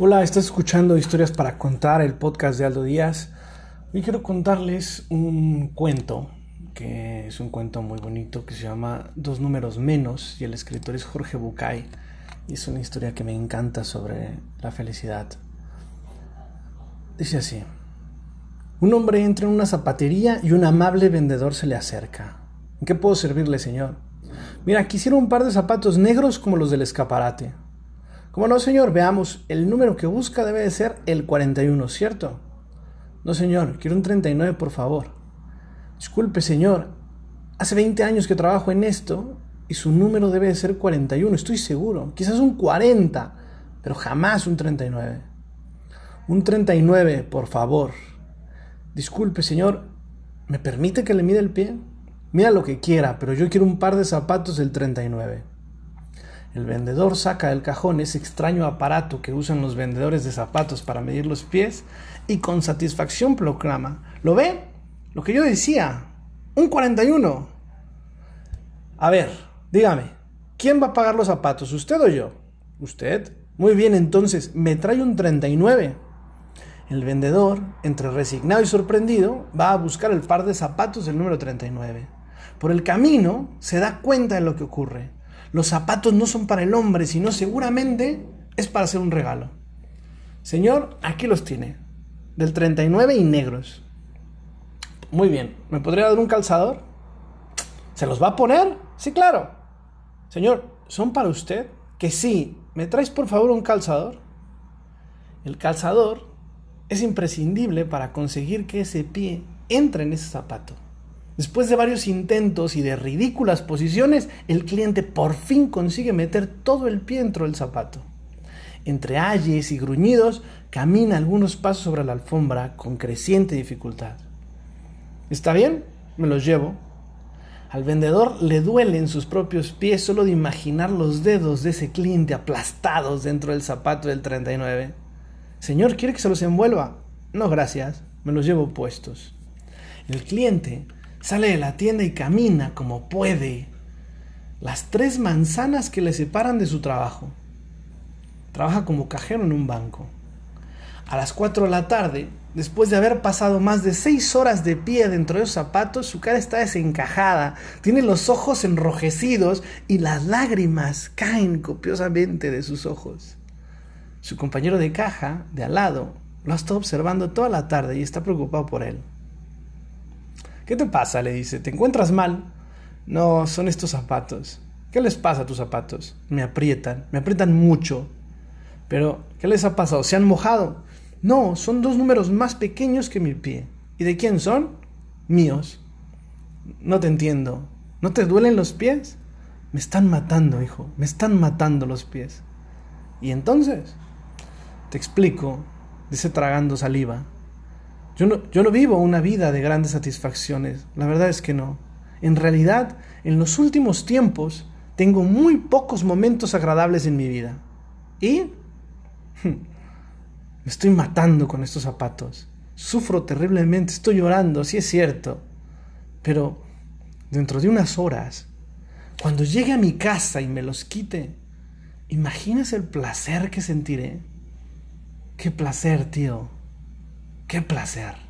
Hola, estás escuchando Historias para Contar, el podcast de Aldo Díaz. Hoy quiero contarles un cuento, que es un cuento muy bonito, que se llama Dos números menos, y el escritor es Jorge Bucay, y es una historia que me encanta sobre la felicidad. Dice así, un hombre entra en una zapatería y un amable vendedor se le acerca. ¿En qué puedo servirle, señor? Mira, quisiera un par de zapatos negros como los del escaparate. ¿Cómo no, señor? Veamos, el número que busca debe de ser el 41, ¿cierto? No, señor, quiero un 39, por favor. Disculpe, señor, hace 20 años que trabajo en esto y su número debe de ser 41, estoy seguro. Quizás un 40, pero jamás un 39. Un 39, por favor. Disculpe, señor, ¿me permite que le mida el pie? Mira lo que quiera, pero yo quiero un par de zapatos del 39. El vendedor saca del cajón ese extraño aparato que usan los vendedores de zapatos para medir los pies y con satisfacción proclama, ¿lo ve? Lo que yo decía, un 41. A ver, dígame, ¿quién va a pagar los zapatos, usted o yo? ¿Usted? Muy bien, entonces, me trae un 39. El vendedor, entre resignado y sorprendido, va a buscar el par de zapatos del número 39. Por el camino se da cuenta de lo que ocurre. Los zapatos no son para el hombre, sino seguramente es para hacer un regalo. Señor, aquí los tiene. Del 39 y negros. Muy bien, ¿me podría dar un calzador? ¿Se los va a poner? Sí, claro. Señor, ¿son para usted? Que sí. ¿Me traes por favor un calzador? El calzador es imprescindible para conseguir que ese pie entre en ese zapato. Después de varios intentos y de ridículas posiciones, el cliente por fin consigue meter todo el pie dentro del zapato. Entre ayes y gruñidos, camina algunos pasos sobre la alfombra con creciente dificultad. ¿Está bien? Me los llevo. Al vendedor le duelen sus propios pies solo de imaginar los dedos de ese cliente aplastados dentro del zapato del 39. Señor, ¿quiere que se los envuelva? No, gracias, me los llevo puestos. El cliente sale de la tienda y camina como puede las tres manzanas que le separan de su trabajo. Trabaja como cajero en un banco. A las 4 de la tarde, después de haber pasado más de seis horas de pie dentro de los zapatos, su cara está desencajada, tiene los ojos enrojecidos y las lágrimas caen copiosamente de sus ojos. Su compañero de caja, de al lado, lo ha estado observando toda la tarde y está preocupado por él. ¿Qué te pasa? le dice. ¿Te encuentras mal? No, son estos zapatos. ¿Qué les pasa a tus zapatos? Me aprietan, me aprietan mucho. Pero, ¿qué les ha pasado? ¿Se han mojado? No, son dos números más pequeños que mi pie. ¿Y de quién son? Míos. No te entiendo. ¿No te duelen los pies? Me están matando, hijo. Me están matando los pies. ¿Y entonces? Te explico, dice tragando saliva. Yo no, yo no vivo una vida de grandes satisfacciones, la verdad es que no. En realidad, en los últimos tiempos, tengo muy pocos momentos agradables en mi vida. ¿Y? Me estoy matando con estos zapatos. Sufro terriblemente, estoy llorando, sí es cierto. Pero dentro de unas horas, cuando llegue a mi casa y me los quite, ¿imaginas el placer que sentiré? Qué placer, tío. Qué placer.